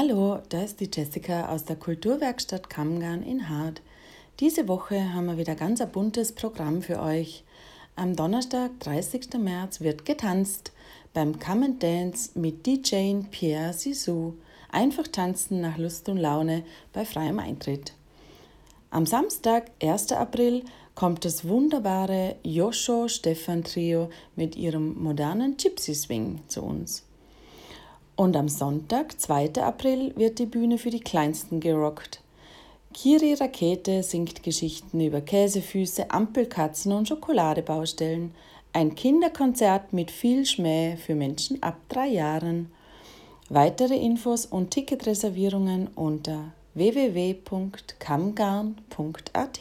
Hallo, da ist die Jessica aus der Kulturwerkstatt Kammgarn in Hart. Diese Woche haben wir wieder ganz ein buntes Programm für euch. Am Donnerstag, 30. März, wird getanzt beim Come and Dance mit DJ Pierre Sisou. Einfach tanzen nach Lust und Laune bei freiem Eintritt. Am Samstag, 1. April, kommt das wunderbare Josho Stefan Trio mit ihrem modernen Gypsy Swing zu uns. Und am Sonntag, 2. April, wird die Bühne für die Kleinsten gerockt. Kiri Rakete singt Geschichten über Käsefüße, Ampelkatzen und Schokoladebaustellen. Ein Kinderkonzert mit viel Schmäh für Menschen ab drei Jahren. Weitere Infos und Ticketreservierungen unter www.kamgarn.at